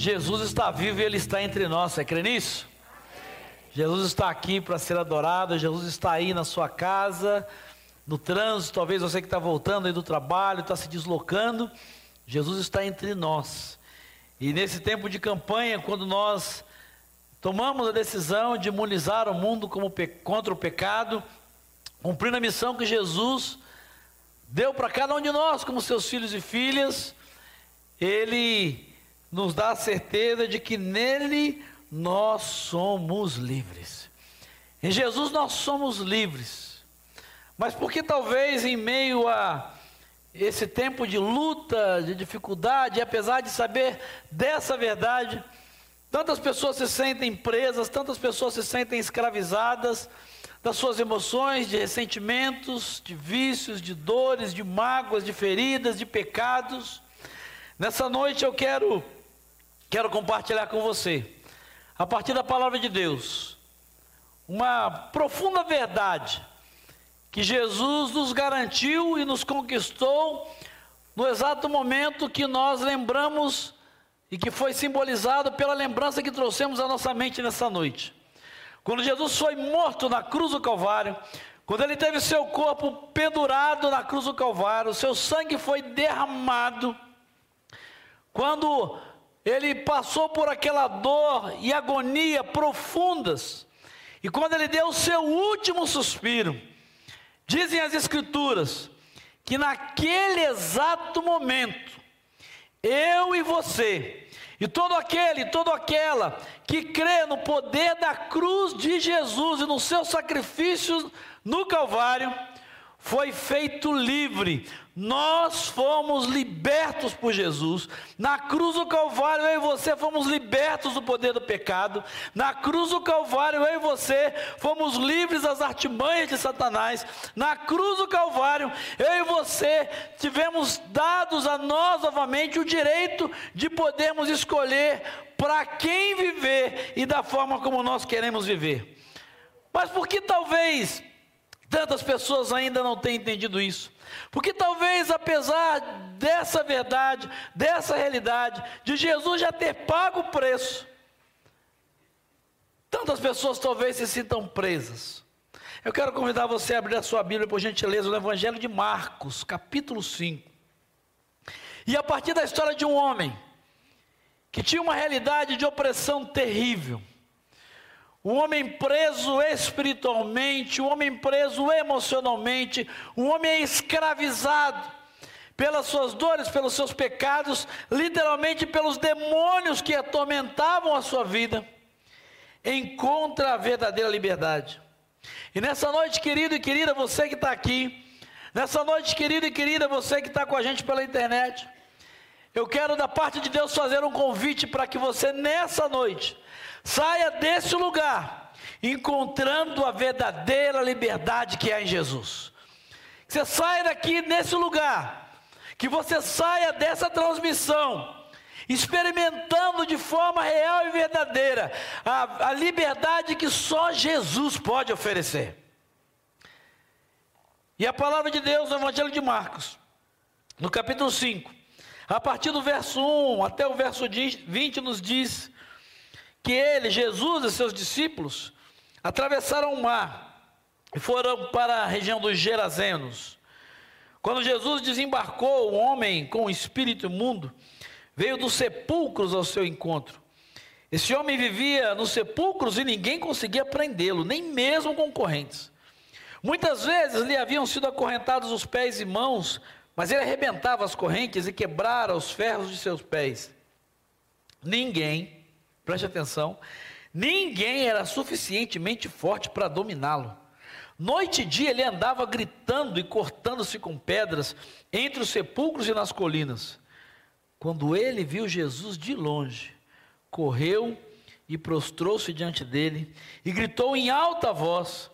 Jesus está vivo e Ele está entre nós. Você crê nisso? Jesus está aqui para ser adorado, Jesus está aí na sua casa, no trânsito, talvez você que está voltando aí do trabalho, está se deslocando. Jesus está entre nós. E nesse tempo de campanha, quando nós tomamos a decisão de imunizar o mundo contra o pecado, cumprindo a missão que Jesus deu para cada um de nós, como seus filhos e filhas, Ele nos dá a certeza de que nele nós somos livres. Em Jesus nós somos livres. Mas porque talvez em meio a esse tempo de luta, de dificuldade, apesar de saber dessa verdade, tantas pessoas se sentem presas, tantas pessoas se sentem escravizadas das suas emoções, de ressentimentos, de vícios, de dores, de mágoas, de feridas, de pecados. Nessa noite eu quero quero compartilhar com você, a partir da palavra de Deus, uma profunda verdade que Jesus nos garantiu e nos conquistou no exato momento que nós lembramos e que foi simbolizado pela lembrança que trouxemos à nossa mente nessa noite. Quando Jesus foi morto na cruz do Calvário, quando ele teve seu corpo pendurado na cruz do Calvário, seu sangue foi derramado, quando ele passou por aquela dor e agonia profundas. E quando ele deu o seu último suspiro, dizem as Escrituras, que naquele exato momento, eu e você, e todo aquele, toda aquela que crê no poder da cruz de Jesus e no seu sacrifício no Calvário, foi feito livre. Nós fomos libertos por Jesus. Na cruz do Calvário, eu e você fomos libertos do poder do pecado. Na cruz do Calvário, eu e você fomos livres das artimanhas de Satanás. Na cruz do Calvário, eu e você tivemos dados a nós novamente o direito de podermos escolher para quem viver e da forma como nós queremos viver. Mas por que talvez Tantas pessoas ainda não têm entendido isso. Porque talvez, apesar dessa verdade, dessa realidade, de Jesus já ter pago o preço, tantas pessoas talvez se sintam presas. Eu quero convidar você a abrir a sua Bíblia, por gentileza, no Evangelho de Marcos, capítulo 5. E a partir da história de um homem que tinha uma realidade de opressão terrível, o homem preso espiritualmente, o homem preso emocionalmente, o homem escravizado pelas suas dores, pelos seus pecados, literalmente pelos demônios que atormentavam a sua vida, encontra a verdadeira liberdade. E nessa noite, querido e querida, você que está aqui, nessa noite, querido e querida, você que está com a gente pela internet, eu quero da parte de Deus fazer um convite para que você nessa noite Saia desse lugar, encontrando a verdadeira liberdade que é em Jesus. Você saia daqui nesse lugar, que você saia dessa transmissão, experimentando de forma real e verdadeira a, a liberdade que só Jesus pode oferecer. E a palavra de Deus no Evangelho de Marcos, no capítulo 5, a partir do verso 1 até o verso 20, nos diz que ele, Jesus e seus discípulos atravessaram o mar e foram para a região dos Gerazenos. Quando Jesus desembarcou, o homem com o espírito imundo veio dos sepulcros ao seu encontro. Esse homem vivia nos sepulcros e ninguém conseguia prendê-lo, nem mesmo concorrentes. Muitas vezes lhe haviam sido acorrentados os pés e mãos, mas ele arrebentava as correntes e quebrara os ferros de seus pés. Ninguém preste atenção, ninguém era suficientemente forte para dominá-lo. Noite e dia ele andava gritando e cortando-se com pedras entre os sepulcros e nas colinas. Quando ele viu Jesus de longe, correu e prostrou-se diante dele e gritou em alta voz: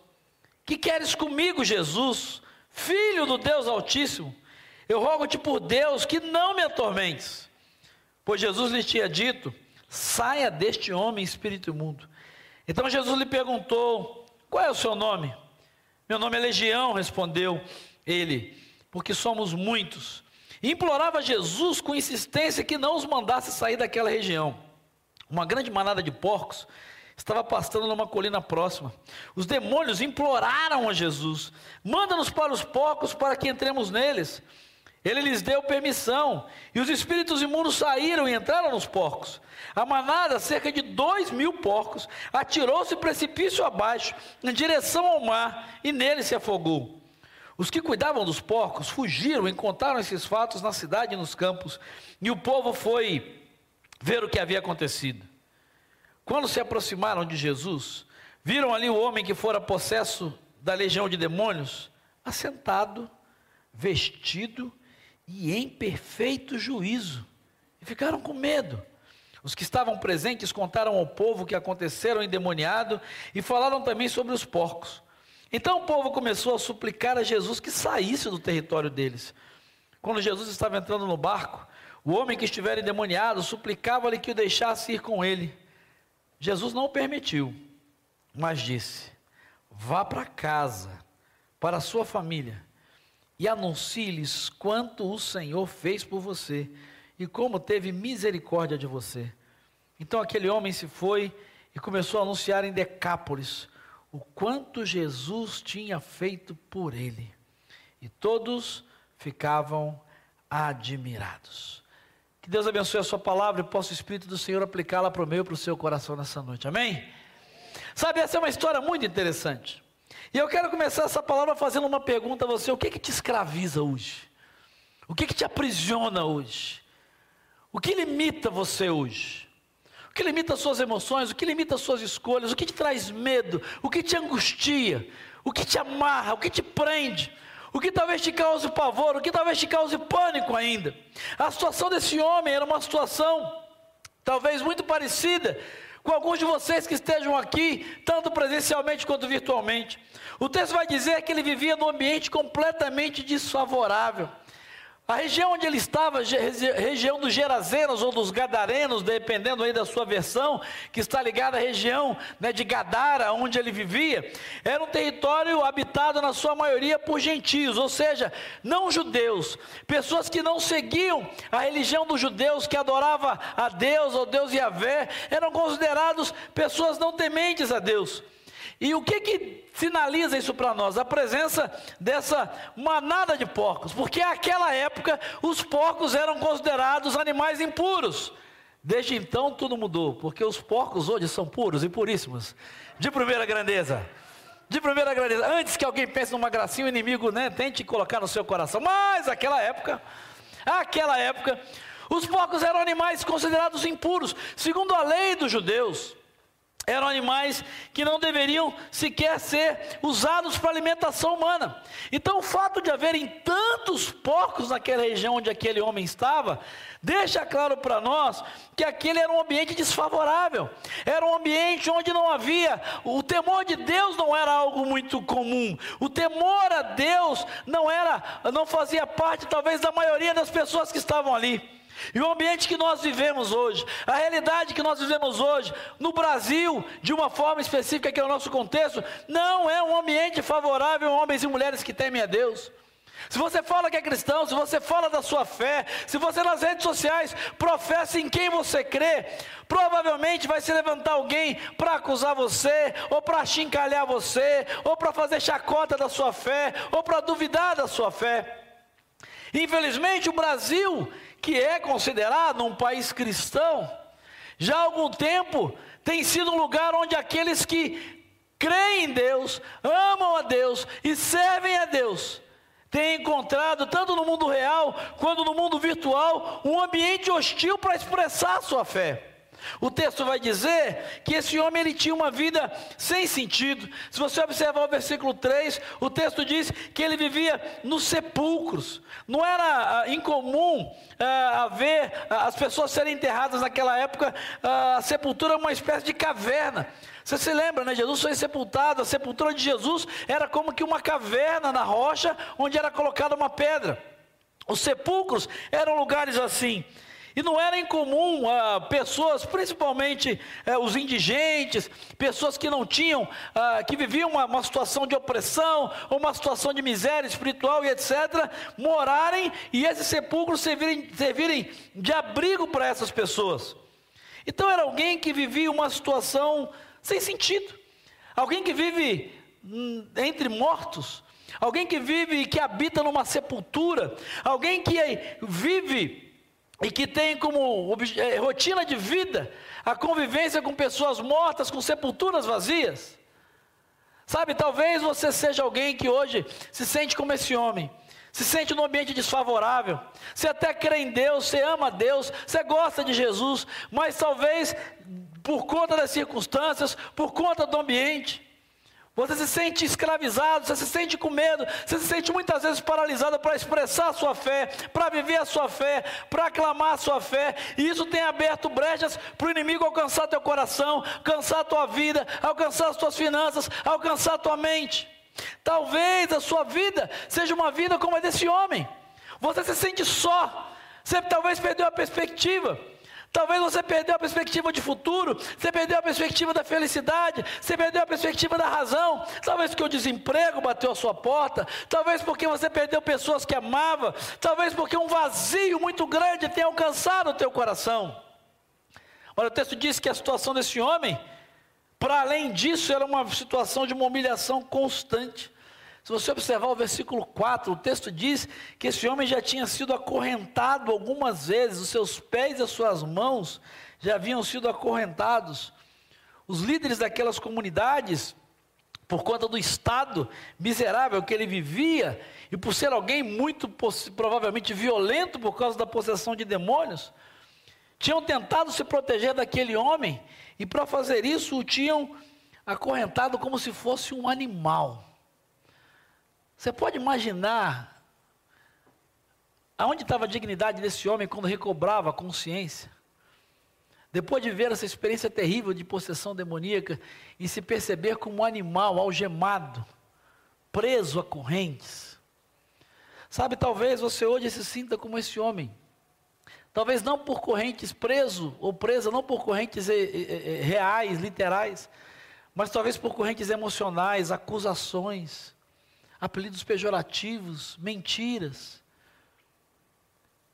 Que queres comigo, Jesus, filho do Deus Altíssimo? Eu rogo-te por Deus que não me atormentes. Pois Jesus lhe tinha dito: Saia deste homem espírito imundo. Então Jesus lhe perguntou: Qual é o seu nome? Meu nome é Legião, respondeu ele, porque somos muitos. E implorava Jesus com insistência que não os mandasse sair daquela região. Uma grande manada de porcos estava pastando numa colina próxima. Os demônios imploraram a Jesus: manda-nos para os porcos para que entremos neles. Ele lhes deu permissão, e os espíritos imundos saíram e entraram nos porcos. A manada, cerca de dois mil porcos, atirou-se precipício abaixo, em direção ao mar, e nele se afogou. Os que cuidavam dos porcos fugiram e contaram esses fatos na cidade e nos campos, e o povo foi ver o que havia acontecido. Quando se aproximaram de Jesus, viram ali o homem que fora possesso da legião de demônios, assentado, vestido e em perfeito juízo, e ficaram com medo. Os que estavam presentes contaram ao povo o que aconteceram endemoniado e falaram também sobre os porcos. Então o povo começou a suplicar a Jesus que saísse do território deles. Quando Jesus estava entrando no barco, o homem que estivera endemoniado suplicava-lhe que o deixasse ir com ele. Jesus não o permitiu, mas disse: Vá para casa, para a sua família e anuncie-lhes quanto o Senhor fez por você e como teve misericórdia de você. Então aquele homem se foi e começou a anunciar em Decápolis o quanto Jesus tinha feito por ele. E todos ficavam admirados. Que Deus abençoe a sua palavra e possa o Espírito do Senhor aplicá-la para o meu e para o seu coração nessa noite. Amém? Sabe, essa é uma história muito interessante. E eu quero começar essa palavra fazendo uma pergunta a você: o que que te escraviza hoje? O que que te aprisiona hoje? O que limita você hoje? O que limita as suas emoções? O que limita as suas escolhas? O que te traz medo? O que te angustia? O que te amarra? O que te prende? O que talvez te cause pavor? O que talvez te cause pânico ainda? A situação desse homem era uma situação talvez muito parecida com alguns de vocês que estejam aqui, tanto presencialmente quanto virtualmente. O texto vai dizer que ele vivia num ambiente completamente desfavorável. A região onde ele estava, região dos Gerazenos ou dos Gadarenos, dependendo aí da sua versão, que está ligada à região né, de Gadara, onde ele vivia, era um território habitado na sua maioria por gentios, ou seja, não judeus, pessoas que não seguiam a religião dos judeus, que adorava a Deus, ou Deus Yahvé, eram considerados pessoas não tementes a Deus. E o que que sinaliza isso para nós? A presença dessa manada de porcos, porque naquela época os porcos eram considerados animais impuros. Desde então tudo mudou, porque os porcos hoje são puros e puríssimos, de primeira grandeza. De primeira grandeza, antes que alguém pense numa gracinha, o inimigo né, tente colocar no seu coração. Mas aquela época, aquela época, os porcos eram animais considerados impuros, segundo a lei dos judeus eram animais que não deveriam sequer ser usados para alimentação humana. Então, o fato de haverem tantos porcos naquela região onde aquele homem estava, deixa claro para nós que aquele era um ambiente desfavorável. Era um ambiente onde não havia, o temor de Deus não era algo muito comum. O temor a Deus não era, não fazia parte talvez da maioria das pessoas que estavam ali. E o ambiente que nós vivemos hoje, a realidade que nós vivemos hoje, no Brasil, de uma forma específica, que é o nosso contexto, não é um ambiente favorável a homens e mulheres que temem a Deus. Se você fala que é cristão, se você fala da sua fé, se você nas redes sociais professa em quem você crê, provavelmente vai se levantar alguém para acusar você, ou para chincalhar você, ou para fazer chacota da sua fé, ou para duvidar da sua fé. Infelizmente, o Brasil que é considerado um país cristão, já há algum tempo tem sido um lugar onde aqueles que creem em Deus, amam a Deus e servem a Deus, têm encontrado, tanto no mundo real quanto no mundo virtual, um ambiente hostil para expressar sua fé. O texto vai dizer que esse homem ele tinha uma vida sem sentido. Se você observar o versículo 3, o texto diz que ele vivia nos sepulcros. Não era ah, incomum ah, haver ah, as pessoas serem enterradas naquela época, ah, a sepultura uma espécie de caverna. Você se lembra, né? Jesus foi sepultado, a sepultura de Jesus era como que uma caverna na rocha onde era colocada uma pedra. Os sepulcros eram lugares assim. E não era incomum ah, pessoas, principalmente eh, os indigentes, pessoas que não tinham, ah, que viviam uma, uma, situação de opressão, uma situação de miséria espiritual e etc., morarem e esses sepulcros servirem, servirem de abrigo para essas pessoas. Então era alguém que vivia uma situação sem sentido. Alguém que vive hum, entre mortos. Alguém que vive e que habita numa sepultura. Alguém que vive e que tem como eh, rotina de vida a convivência com pessoas mortas, com sepulturas vazias. Sabe, talvez você seja alguém que hoje se sente como esse homem, se sente num ambiente desfavorável, você até crê em Deus, você ama Deus, você gosta de Jesus, mas talvez por conta das circunstâncias, por conta do ambiente, você se sente escravizado, você se sente com medo, você se sente muitas vezes paralisado para expressar a sua fé, para viver a sua fé, para aclamar a sua fé, e isso tem aberto brechas para o inimigo alcançar teu coração, alcançar a tua vida, alcançar as tuas finanças, alcançar a tua mente. Talvez a sua vida seja uma vida como a desse homem. Você se sente só, você talvez perdeu a perspectiva. Talvez você perdeu a perspectiva de futuro, você perdeu a perspectiva da felicidade, você perdeu a perspectiva da razão. Talvez porque o desemprego bateu a sua porta, talvez porque você perdeu pessoas que amava, talvez porque um vazio muito grande tenha alcançado o teu coração. Olha, o texto diz que a situação desse homem, para além disso, era uma situação de uma humilhação constante. Se você observar o versículo 4, o texto diz que esse homem já tinha sido acorrentado algumas vezes, os seus pés e as suas mãos já haviam sido acorrentados. Os líderes daquelas comunidades, por conta do estado miserável que ele vivia, e por ser alguém muito provavelmente violento por causa da possessão de demônios, tinham tentado se proteger daquele homem, e para fazer isso o tinham acorrentado como se fosse um animal. Você pode imaginar aonde estava a dignidade desse homem quando recobrava a consciência? Depois de ver essa experiência terrível de possessão demoníaca e se perceber como um animal algemado, preso a correntes. Sabe, talvez você hoje se sinta como esse homem. Talvez não por correntes preso ou presa, não por correntes eh, eh, eh, reais, literais, mas talvez por correntes emocionais, acusações, apelidos pejorativos, mentiras.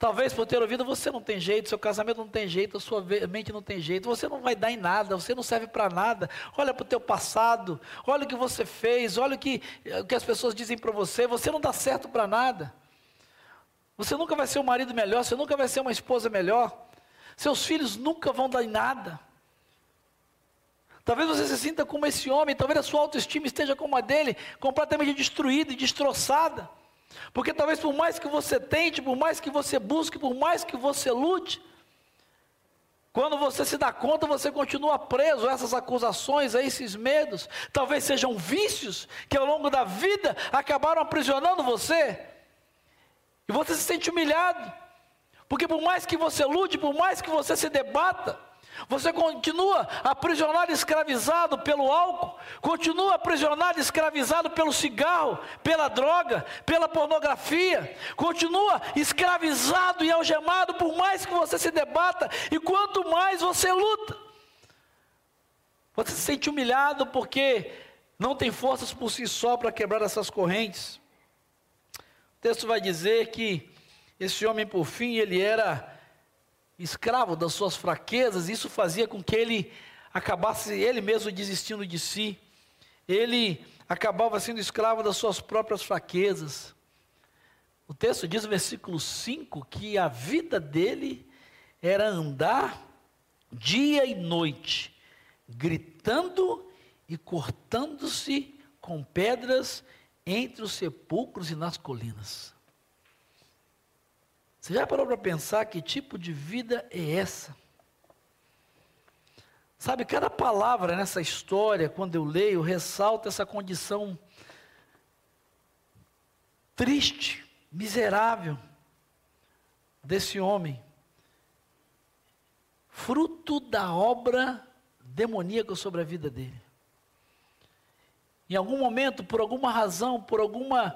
Talvez por ter ouvido, você não tem jeito, seu casamento não tem jeito, a sua mente não tem jeito, você não vai dar em nada, você não serve para nada. Olha para o teu passado, olha o que você fez, olha o que, o que as pessoas dizem para você, você não dá certo para nada. Você nunca vai ser um marido melhor, você nunca vai ser uma esposa melhor. Seus filhos nunca vão dar em nada. Talvez você se sinta como esse homem, talvez a sua autoestima esteja como a dele, completamente destruída e destroçada. Porque talvez por mais que você tente, por mais que você busque, por mais que você lute, quando você se dá conta, você continua preso a essas acusações, a esses medos. Talvez sejam vícios que ao longo da vida acabaram aprisionando você. E você se sente humilhado. Porque por mais que você lute, por mais que você se debata, você continua aprisionado, escravizado pelo álcool, continua aprisionado, escravizado pelo cigarro, pela droga, pela pornografia, continua escravizado e algemado por mais que você se debata e quanto mais você luta. Você se sente humilhado porque não tem forças por si só para quebrar essas correntes. O texto vai dizer que esse homem, por fim, ele era escravo das suas fraquezas, isso fazia com que ele acabasse ele mesmo desistindo de si. Ele acabava sendo escravo das suas próprias fraquezas. O texto diz no versículo 5 que a vida dele era andar dia e noite, gritando e cortando-se com pedras entre os sepulcros e nas colinas. Você já parou para pensar que tipo de vida é essa? Sabe, cada palavra nessa história, quando eu leio, ressalta essa condição triste, miserável desse homem, fruto da obra demoníaca sobre a vida dele. Em algum momento, por alguma razão, por alguma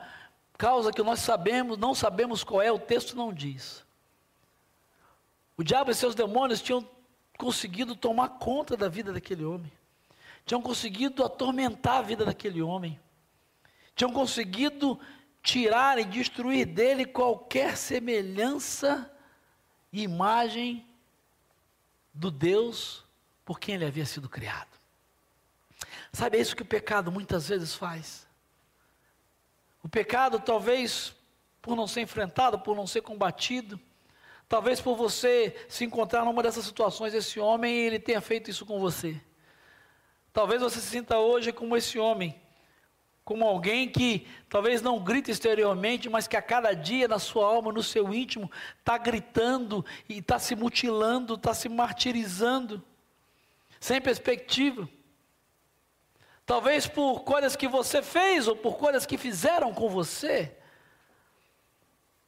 causa que nós sabemos, não sabemos qual é, o texto não diz. O diabo e seus demônios tinham conseguido tomar conta da vida daquele homem, tinham conseguido atormentar a vida daquele homem, tinham conseguido tirar e destruir dele qualquer semelhança e imagem do Deus por quem ele havia sido criado. Sabe, é isso que o pecado muitas vezes faz. O pecado, talvez por não ser enfrentado, por não ser combatido, talvez por você se encontrar numa dessas situações, esse homem, ele tenha feito isso com você. Talvez você se sinta hoje como esse homem, como alguém que talvez não grita exteriormente, mas que a cada dia na sua alma, no seu íntimo, está gritando e está se mutilando, está se martirizando, sem perspectiva. Talvez por coisas que você fez ou por coisas que fizeram com você.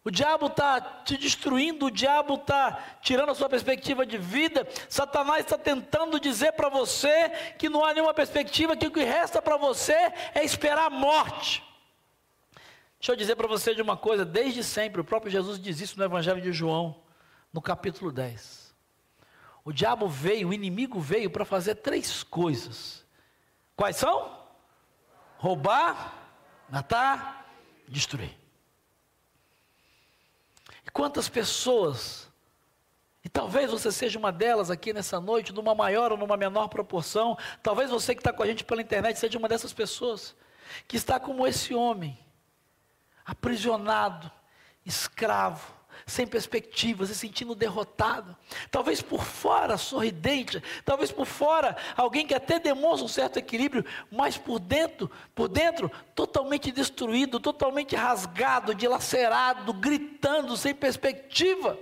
O diabo está te destruindo, o diabo está tirando a sua perspectiva de vida. Satanás está tentando dizer para você que não há nenhuma perspectiva, que o que resta para você é esperar a morte. Deixa eu dizer para você de uma coisa, desde sempre, o próprio Jesus diz isso no Evangelho de João, no capítulo 10. O diabo veio, o inimigo veio para fazer três coisas. Quais são? Roubar, matar, destruir. E quantas pessoas, e talvez você seja uma delas aqui nessa noite, numa maior ou numa menor proporção, talvez você que está com a gente pela internet seja uma dessas pessoas, que está como esse homem, aprisionado, escravo, sem perspectivas, se sentindo derrotado. Talvez por fora sorridente, talvez por fora alguém que até demonstra um certo equilíbrio, mas por dentro, por dentro, totalmente destruído, totalmente rasgado, dilacerado, gritando, sem perspectiva.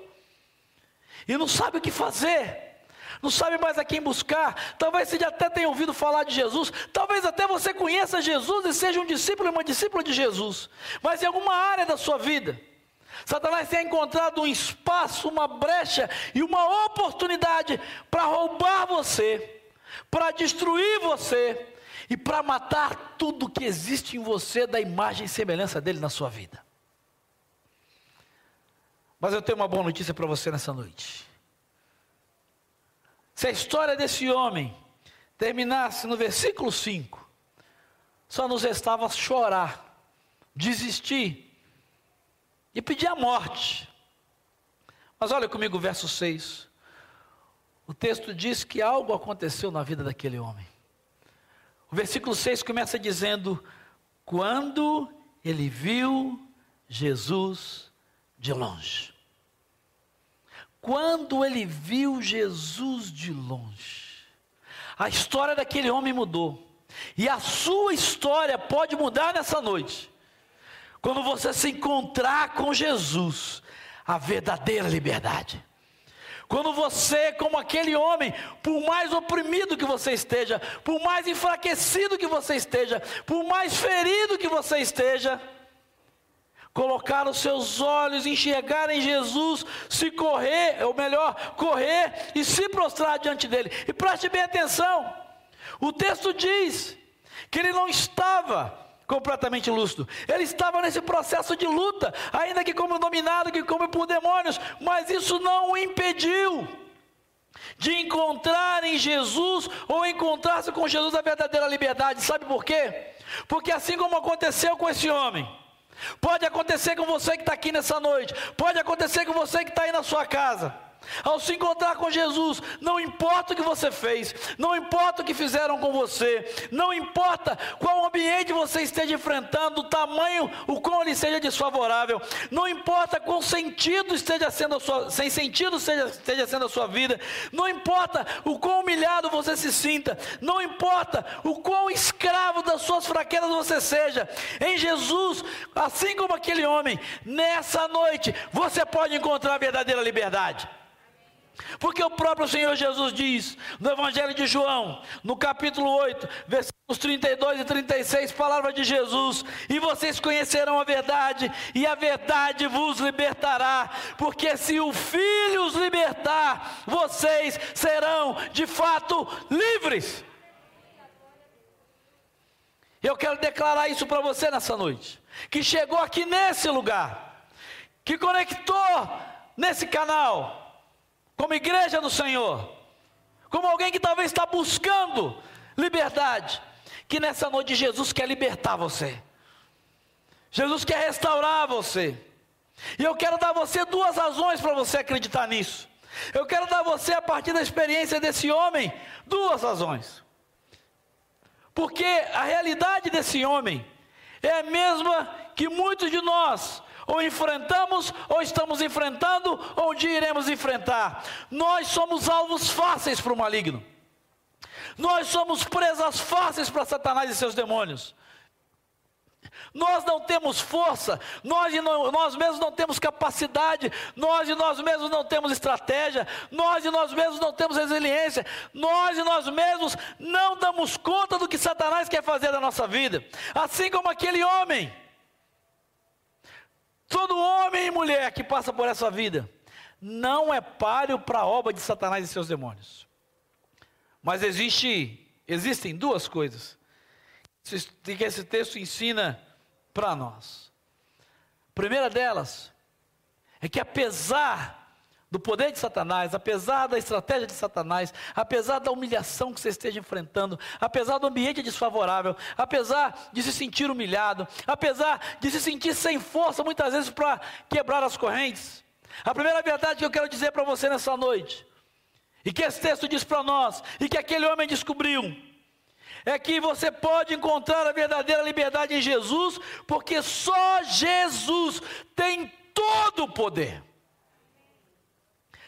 E não sabe o que fazer não sabe mais a quem buscar. Talvez você já até tenha ouvido falar de Jesus, talvez até você conheça Jesus e seja um discípulo e uma discípula de Jesus, mas em alguma área da sua vida, Satanás tem encontrado um espaço, uma brecha e uma oportunidade para roubar você, para destruir você e para matar tudo que existe em você da imagem e semelhança dele na sua vida. Mas eu tenho uma boa notícia para você nessa noite. Se a história desse homem terminasse no versículo 5, só nos restava chorar, desistir e pedir a morte. Mas olha comigo o verso 6. O texto diz que algo aconteceu na vida daquele homem. O versículo 6 começa dizendo: Quando ele viu Jesus de longe. Quando ele viu Jesus de longe. A história daquele homem mudou. E a sua história pode mudar nessa noite. Quando você se encontrar com Jesus, a verdadeira liberdade. Quando você, como aquele homem, por mais oprimido que você esteja, por mais enfraquecido que você esteja, por mais ferido que você esteja, colocar os seus olhos, enxergar em Jesus, se correr, ou melhor, correr e se prostrar diante dele. E preste bem atenção: o texto diz que ele não estava completamente lúcido. Ele estava nesse processo de luta, ainda que como dominado, que como por demônios, mas isso não o impediu de encontrar em Jesus ou encontrar-se com Jesus a verdadeira liberdade. Sabe por quê? Porque assim como aconteceu com esse homem, pode acontecer com você que está aqui nessa noite, pode acontecer com você que está aí na sua casa. Ao se encontrar com Jesus, não importa o que você fez, não importa o que fizeram com você, não importa qual ambiente você esteja enfrentando, o tamanho, o quão ele seja desfavorável, não importa qual sentido esteja sendo a sua, sem sentido esteja, esteja sendo a sua vida, não importa o quão humilhado você se sinta, não importa o quão escravo das suas fraquezas você seja, em Jesus, assim como aquele homem, nessa noite você pode encontrar a verdadeira liberdade. Porque o próprio Senhor Jesus diz no Evangelho de João, no capítulo 8, versículos 32 e 36, palavra de Jesus: E vocês conhecerão a verdade, e a verdade vos libertará, porque se o Filho os libertar, vocês serão de fato livres. Eu quero declarar isso para você nessa noite, que chegou aqui nesse lugar, que conectou nesse canal como igreja do Senhor, como alguém que talvez está buscando liberdade, que nessa noite Jesus quer libertar você, Jesus quer restaurar você, e eu quero dar você duas razões para você acreditar nisso. Eu quero dar a você, a partir da experiência desse homem, duas razões. Porque a realidade desse homem é a mesma que muitos de nós ou enfrentamos, ou estamos enfrentando, ou um dia iremos enfrentar. Nós somos alvos fáceis para o maligno. Nós somos presas fáceis para Satanás e seus demônios. Nós não temos força, nós, não, nós mesmos não temos capacidade, nós e nós mesmos não temos estratégia, nós e nós mesmos não temos resiliência, nós e nós mesmos não damos conta do que Satanás quer fazer da nossa vida. Assim como aquele homem, todo homem e mulher que passa por essa vida, não é páreo para a obra de Satanás e seus demônios. Mas existe, existem duas coisas que esse texto ensina para nós. A primeira delas é que apesar do poder de Satanás, apesar da estratégia de Satanás, apesar da humilhação que você esteja enfrentando, apesar do ambiente desfavorável, apesar de se sentir humilhado, apesar de se sentir sem força muitas vezes para quebrar as correntes. A primeira verdade que eu quero dizer para você nessa noite, e que esse texto diz para nós, e que aquele homem descobriu, é que você pode encontrar a verdadeira liberdade em Jesus, porque só Jesus tem todo o poder.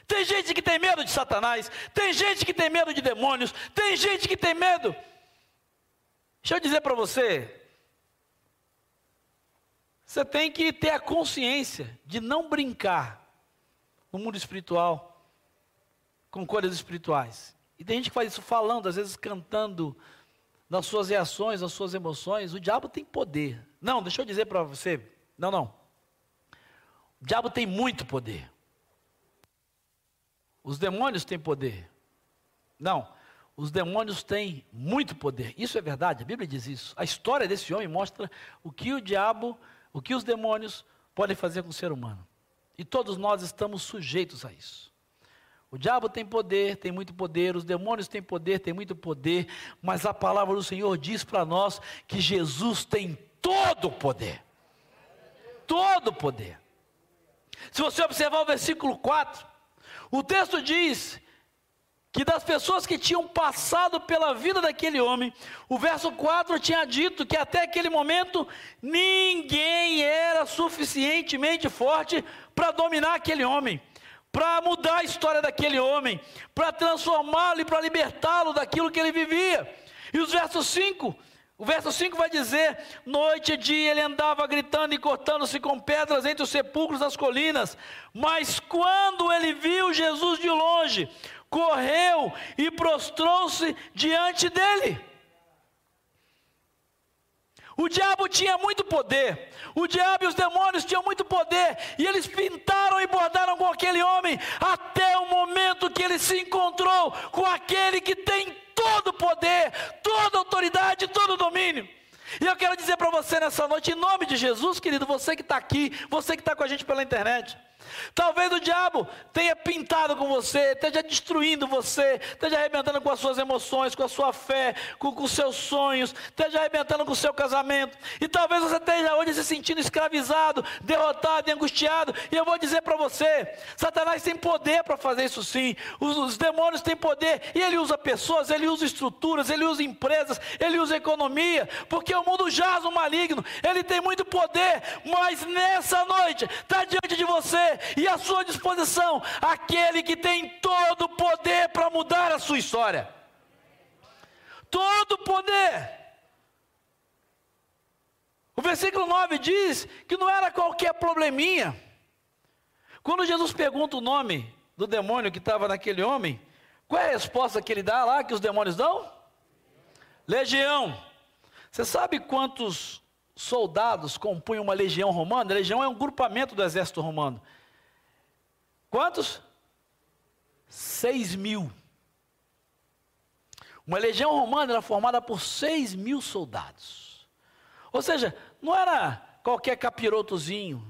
Tem gente que tem medo de Satanás, tem gente que tem medo de demônios, tem gente que tem medo. Deixa eu dizer para você, você tem que ter a consciência de não brincar no mundo espiritual com coisas espirituais. E tem gente que faz isso falando, às vezes cantando nas suas reações, nas suas emoções, o diabo tem poder. Não, deixa eu dizer para você. Não, não. O diabo tem muito poder. Os demônios têm poder. Não, os demônios têm muito poder. Isso é verdade, a Bíblia diz isso. A história desse homem mostra o que o diabo, o que os demônios podem fazer com o ser humano. E todos nós estamos sujeitos a isso. O diabo tem poder, tem muito poder, os demônios têm poder, tem muito poder, mas a palavra do Senhor diz para nós que Jesus tem todo o poder. Todo o poder. Se você observar o versículo 4, o texto diz que das pessoas que tinham passado pela vida daquele homem, o verso 4 tinha dito que até aquele momento ninguém era suficientemente forte para dominar aquele homem para mudar a história daquele homem, para transformá-lo e para libertá-lo daquilo que ele vivia. E os versos 5, o verso 5 vai dizer: Noite e dia ele andava gritando e cortando-se com pedras entre os sepulcros das colinas, mas quando ele viu Jesus de longe, correu e prostrou-se diante dele. O diabo tinha muito poder, o diabo e os demônios tinham muito poder, e eles pintaram e bordaram com aquele homem, até o momento que ele se encontrou com aquele que tem todo poder, toda autoridade, todo domínio. E eu quero dizer para você nessa noite, em nome de Jesus, querido, você que está aqui, você que está com a gente pela internet, Talvez o diabo tenha pintado com você, esteja destruindo você, esteja arrebentando com as suas emoções, com a sua fé, com, os seus sonhos, esteja arrebentando com o seu casamento. E talvez você esteja hoje se sentindo escravizado, derrotado e angustiado. E eu vou dizer para você: Satanás tem poder para fazer isso sim. Os, os demônios têm poder e ele usa pessoas, ele usa estruturas, ele usa empresas, ele usa economia, porque o mundo jaz o maligno, ele tem muito poder, mas nessa noite está diante de você e à sua disposição aquele que tem todo o poder para mudar a sua história. Todo o poder. O versículo 9 diz que não era qualquer probleminha. Quando Jesus pergunta o nome do demônio que estava naquele homem, qual é a resposta que ele dá lá, que os demônios dão? Legião. Você sabe quantos soldados compunham uma legião romana? A legião é um grupamento do exército romano. Quantos? Seis mil. Uma legião romana era formada por seis mil soldados. Ou seja, não era qualquer capirotozinho,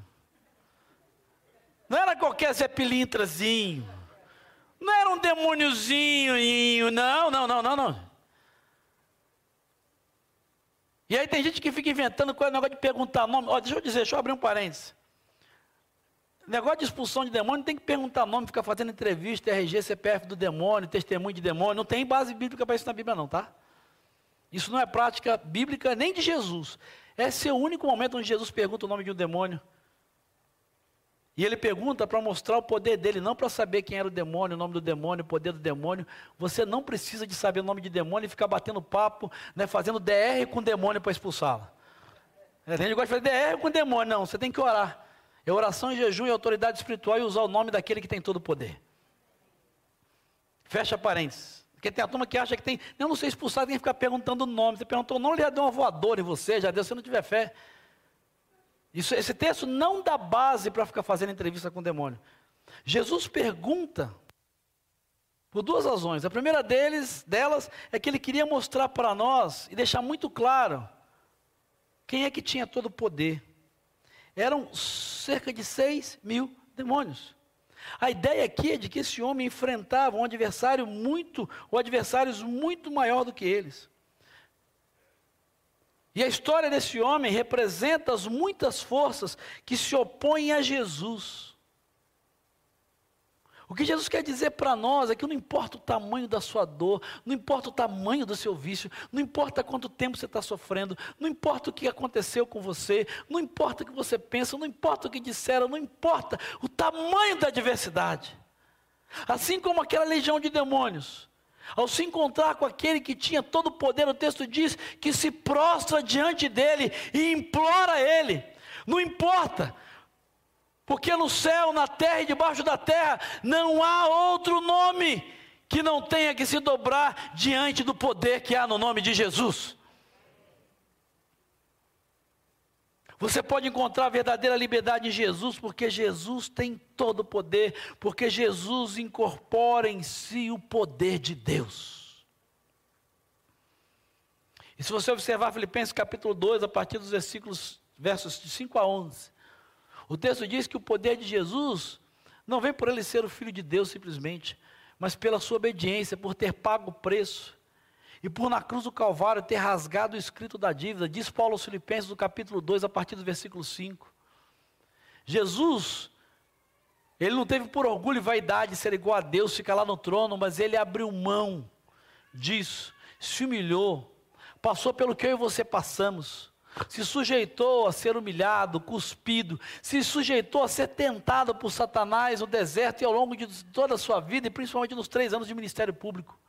não era qualquer Zé Pilintrazinho, não era um demôniozinho, não, não, não, não, não. E aí tem gente que fica inventando é o negócio de perguntar nome. Ó, deixa eu dizer, deixa eu abrir um parênteses. Negócio de expulsão de demônio, tem que perguntar nome, ficar fazendo entrevista, RG, CPF do demônio, testemunho de demônio. Não tem base bíblica para isso na Bíblia, não, tá? Isso não é prática bíblica nem de Jesus. Esse é o único momento onde Jesus pergunta o nome de um demônio. E ele pergunta para mostrar o poder dele, não para saber quem era o demônio, o nome do demônio, o poder do demônio. Você não precisa de saber o nome de demônio e ficar batendo papo, né, fazendo DR com o demônio para expulsá-lo. A gente gosta de fazer DR com o demônio, não, você tem que orar. É oração e jejum e autoridade espiritual e usar o nome daquele que tem todo o poder. Fecha parênteses. Porque tem a turma que acha que tem. Eu não sei expulsar, tem que ficar perguntando o nome. Você perguntou o nome, ele já deu uma voadora em você, já deu, se não tiver fé. Isso, esse texto não dá base para ficar fazendo entrevista com o demônio. Jesus pergunta por duas razões. A primeira deles, delas é que ele queria mostrar para nós e deixar muito claro quem é que tinha todo o poder eram cerca de 6 mil demônios. A ideia aqui é de que esse homem enfrentava um adversário muito, ou adversários muito maior do que eles. E a história desse homem representa as muitas forças que se opõem a Jesus. O que Jesus quer dizer para nós é que não importa o tamanho da sua dor, não importa o tamanho do seu vício, não importa quanto tempo você está sofrendo, não importa o que aconteceu com você, não importa o que você pensa, não importa o que disseram, não importa o tamanho da adversidade. Assim como aquela legião de demônios, ao se encontrar com aquele que tinha todo o poder, o texto diz que se prostra diante dele e implora ele. Não importa porque no céu, na terra e debaixo da terra não há outro nome que não tenha que se dobrar diante do poder que há no nome de Jesus. Você pode encontrar a verdadeira liberdade em Jesus, porque Jesus tem todo o poder, porque Jesus incorpora em si o poder de Deus. E se você observar Filipenses capítulo 2, a partir dos versículos, versos de 5 a 11, o texto diz que o poder de Jesus não vem por ele ser o Filho de Deus simplesmente, mas pela sua obediência, por ter pago o preço. E por na cruz do Calvário ter rasgado o escrito da dívida, diz Paulo aos Filipenses no capítulo 2, a partir do versículo 5. Jesus, ele não teve por orgulho e vaidade ser igual a Deus, ficar lá no trono, mas ele abriu mão disso, se humilhou, passou pelo que eu e você passamos se sujeitou a ser humilhado, cuspido, se sujeitou a ser tentado por Satanás no deserto e ao longo de toda a sua vida, e principalmente nos três anos de ministério público.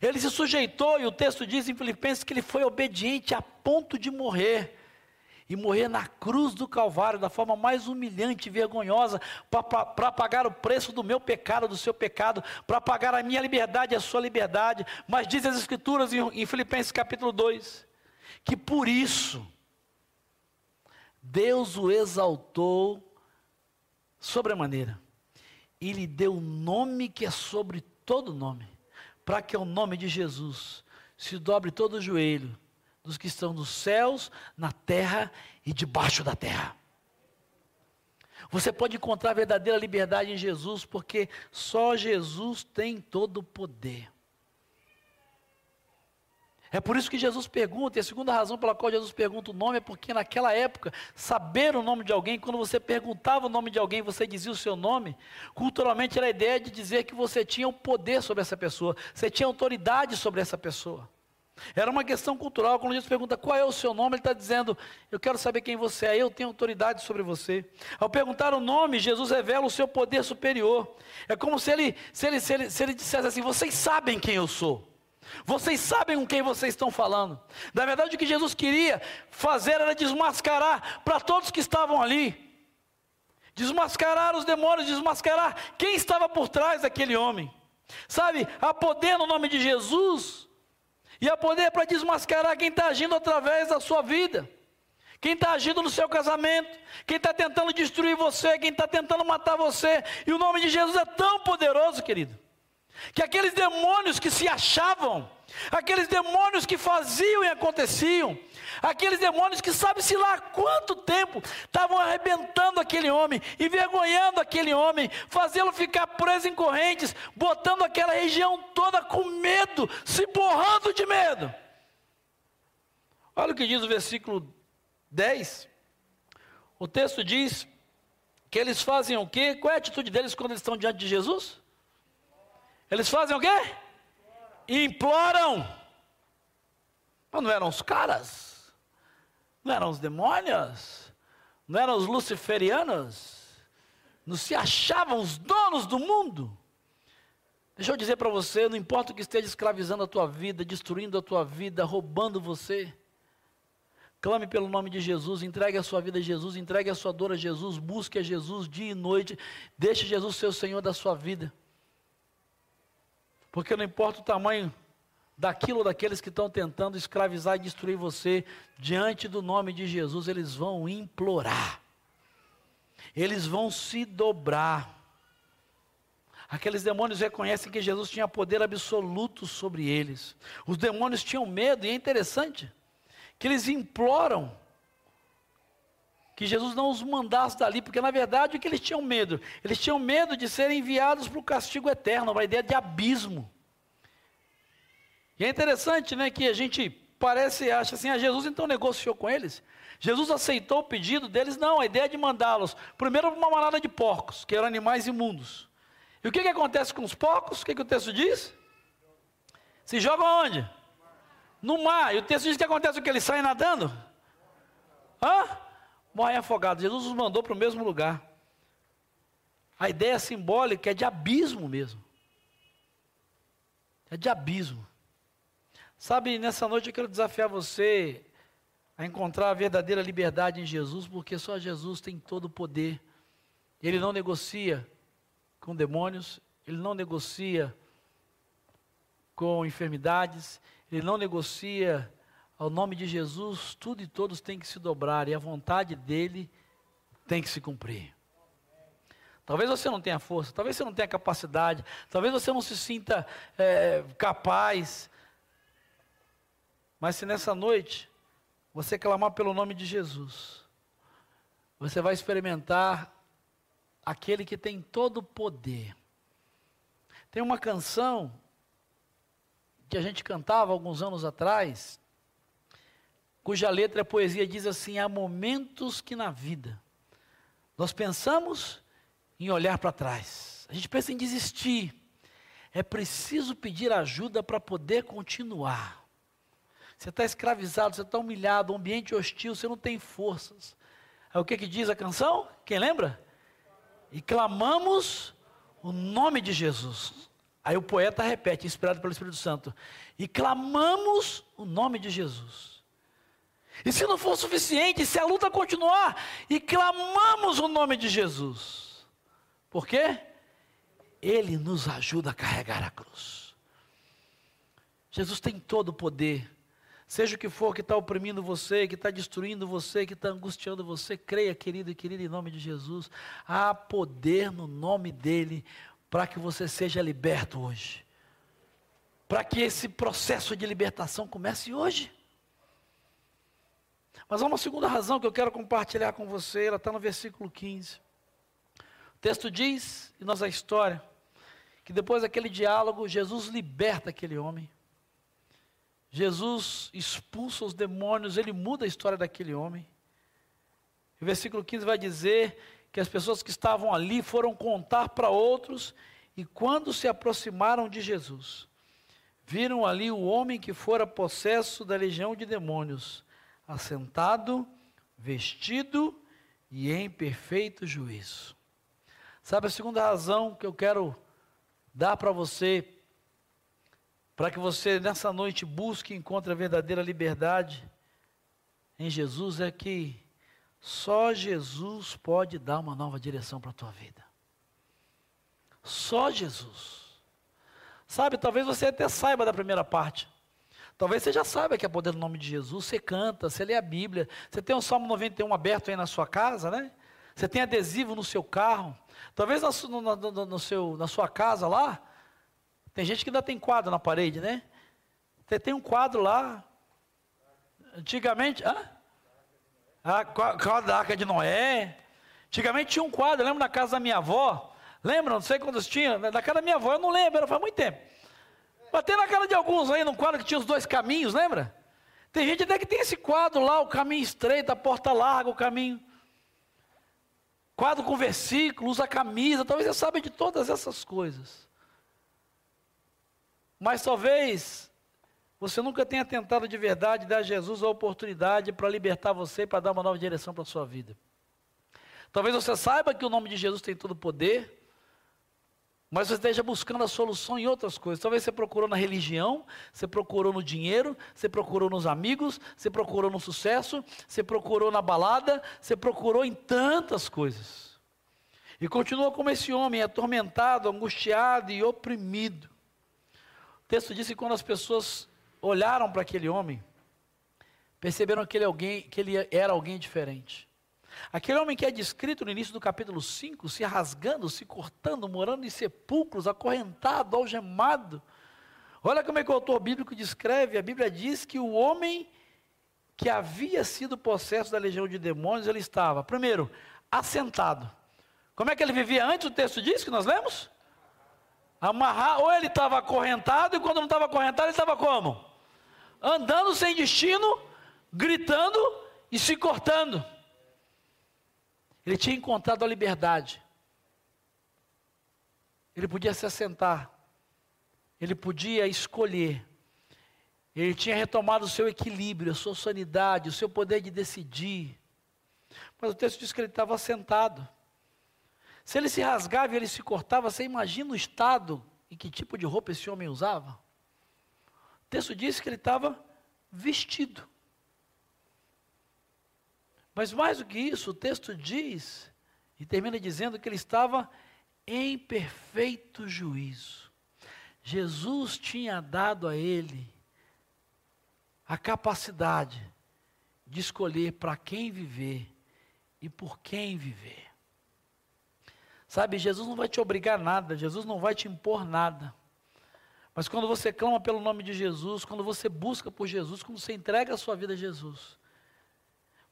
Ele se sujeitou, e o texto diz em Filipenses que ele foi obediente a ponto de morrer. E morrer na cruz do Calvário, da forma mais humilhante e vergonhosa, para pagar o preço do meu pecado, do seu pecado, para pagar a minha liberdade e a sua liberdade. Mas diz as Escrituras em, em Filipenses capítulo 2, que por isso Deus o exaltou sobremaneira e lhe deu o nome que é sobre todo nome, para que o nome de Jesus se dobre todo o joelho dos que estão nos céus, na terra e debaixo da terra. Você pode encontrar verdadeira liberdade em Jesus, porque só Jesus tem todo o poder. É por isso que Jesus pergunta, e a segunda razão pela qual Jesus pergunta o nome é porque naquela época, saber o nome de alguém, quando você perguntava o nome de alguém, você dizia o seu nome, culturalmente era a ideia de dizer que você tinha o um poder sobre essa pessoa, você tinha autoridade sobre essa pessoa. Era uma questão cultural, quando Jesus pergunta qual é o seu nome, ele está dizendo, eu quero saber quem você é, eu tenho autoridade sobre você. Ao perguntar o nome, Jesus revela o seu poder superior. É como se ele, se ele, se ele, se ele dissesse assim, vocês sabem quem eu sou. Vocês sabem com quem vocês estão falando. Na verdade, o que Jesus queria fazer era desmascarar para todos que estavam ali. Desmascarar os demônios, desmascarar quem estava por trás daquele homem. Sabe, há poder no nome de Jesus, e há poder para desmascarar quem está agindo através da sua vida, quem está agindo no seu casamento, quem está tentando destruir você, quem está tentando matar você, e o nome de Jesus é tão poderoso, querido, que aqueles demônios que se achavam, aqueles demônios que faziam e aconteciam, aqueles demônios que sabe-se lá quanto tempo estavam arrebentando aquele homem, envergonhando aquele homem, fazê-lo ficar preso em correntes, botando aquela região toda com medo, se borrando de medo. Olha o que diz o versículo 10. O texto diz que eles fazem o quê? Qual é a atitude deles quando eles estão diante de Jesus? Eles fazem o quê? Imploram. Mas não eram os caras? Não eram os demônios? Não eram os luciferianos? Não se achavam os donos do mundo? Deixa eu dizer para você, não importa o que esteja escravizando a tua vida, destruindo a tua vida, roubando você. Clame pelo nome de Jesus, entregue a sua vida a Jesus, entregue a sua dor a Jesus, busque a Jesus dia e noite, deixe Jesus ser o Senhor da sua vida. Porque não importa o tamanho daquilo daqueles que estão tentando escravizar e destruir você, diante do nome de Jesus, eles vão implorar, eles vão se dobrar. Aqueles demônios reconhecem que Jesus tinha poder absoluto sobre eles. Os demônios tinham medo, e é interessante que eles imploram que Jesus não os mandasse dali, porque na verdade o que eles tinham medo? Eles tinham medo de serem enviados para o castigo eterno, uma ideia de abismo. E é interessante, né, que a gente parece, acha assim, ah, Jesus então negociou com eles. Jesus aceitou o pedido deles? Não, a ideia é de mandá-los, primeiro uma manada de porcos, que eram animais imundos. E o que, que acontece com os porcos? O que, que o texto diz? Se jogam onde? No mar. E o texto diz que acontece o que? Eles saem nadando? Hã? Morrem afogados. Jesus os mandou para o mesmo lugar. A ideia simbólica é de abismo mesmo. É de abismo. Sabe, nessa noite eu quero desafiar você a encontrar a verdadeira liberdade em Jesus, porque só Jesus tem todo o poder. Ele não negocia com demônios, ele não negocia com enfermidades, ele não negocia ao nome de Jesus, tudo e todos têm que se dobrar e a vontade dele tem que se cumprir. Talvez você não tenha força, talvez você não tenha capacidade, talvez você não se sinta é, capaz, mas se nessa noite você clamar pelo nome de Jesus, você vai experimentar aquele que tem todo o poder. Tem uma canção que a gente cantava alguns anos atrás, cuja letra a poesia diz assim: há momentos que na vida nós pensamos em olhar para trás, a gente pensa em desistir, é preciso pedir ajuda para poder continuar. Você está escravizado, você está humilhado, um ambiente hostil, você não tem forças. Aí o que, que diz a canção? Quem lembra? E clamamos o nome de Jesus. Aí o poeta repete, inspirado pelo Espírito Santo: E clamamos o nome de Jesus. E se não for suficiente, se a luta continuar, e clamamos o nome de Jesus. Por quê? Ele nos ajuda a carregar a cruz. Jesus tem todo o poder Seja o que for que está oprimindo você, que está destruindo você, que está angustiando você, creia, querido e querida, em nome de Jesus. Há poder no nome dEle para que você seja liberto hoje. Para que esse processo de libertação comece hoje. Mas há uma segunda razão que eu quero compartilhar com você, ela está no versículo 15. O texto diz, e nós a história, que depois daquele diálogo, Jesus liberta aquele homem. Jesus expulsa os demônios, ele muda a história daquele homem. O versículo 15 vai dizer que as pessoas que estavam ali foram contar para outros, e quando se aproximaram de Jesus, viram ali o homem que fora possesso da legião de demônios, assentado, vestido e em perfeito juízo. Sabe a segunda razão que eu quero dar para você para que você nessa noite busque e encontre a verdadeira liberdade em Jesus, é que só Jesus pode dar uma nova direção para a tua vida. Só Jesus. Sabe, talvez você até saiba da primeira parte. Talvez você já saiba que é poder no nome de Jesus. Você canta, você lê a Bíblia. Você tem o Salmo 91 aberto aí na sua casa, né? Você tem adesivo no seu carro. Talvez no, no, no, no seu, na sua casa lá, tem gente que ainda tem quadro na parede, né? Você tem um quadro lá. Antigamente. Hã? A quadro da Arca de Noé. Antigamente tinha um quadro, lembra na casa da minha avó? Lembra? Não sei quantos tinha. Na casa da minha avó, eu não lembro, era faz muito tempo. Tem na casa de alguns aí, num quadro que tinha os dois caminhos, lembra? Tem gente até que tem esse quadro lá, o caminho estreito, a porta larga, o caminho. quadro com versículo, usa camisa, talvez você saiba de todas essas coisas. Mas talvez você nunca tenha tentado de verdade dar a Jesus a oportunidade para libertar você, para dar uma nova direção para a sua vida. Talvez você saiba que o nome de Jesus tem todo o poder, mas você esteja buscando a solução em outras coisas. Talvez você procurou na religião, você procurou no dinheiro, você procurou nos amigos, você procurou no sucesso, você procurou na balada, você procurou em tantas coisas. E continua como esse homem, atormentado, angustiado e oprimido. O texto diz que quando as pessoas olharam para aquele homem, perceberam que ele, é alguém, que ele era alguém diferente. Aquele homem que é descrito no início do capítulo 5, se rasgando, se cortando, morando em sepulcros, acorrentado, algemado. Olha como é que o autor bíblico descreve. A Bíblia diz que o homem que havia sido possesso da legião de demônios, ele estava, primeiro, assentado. Como é que ele vivia antes? O texto diz que nós lemos? Amarrar, ou ele estava acorrentado, e quando não estava acorrentado, ele estava como? Andando sem destino, gritando e se cortando. Ele tinha encontrado a liberdade. Ele podia se assentar. Ele podia escolher. Ele tinha retomado o seu equilíbrio, a sua sanidade, o seu poder de decidir. Mas o texto diz que ele estava sentado. Se ele se rasgava e ele se cortava, você imagina o estado e que tipo de roupa esse homem usava? O texto diz que ele estava vestido. Mas mais do que isso, o texto diz, e termina dizendo que ele estava em perfeito juízo. Jesus tinha dado a ele a capacidade de escolher para quem viver e por quem viver. Sabe, Jesus não vai te obrigar a nada, Jesus não vai te impor nada. Mas quando você clama pelo nome de Jesus, quando você busca por Jesus, quando você entrega a sua vida a Jesus,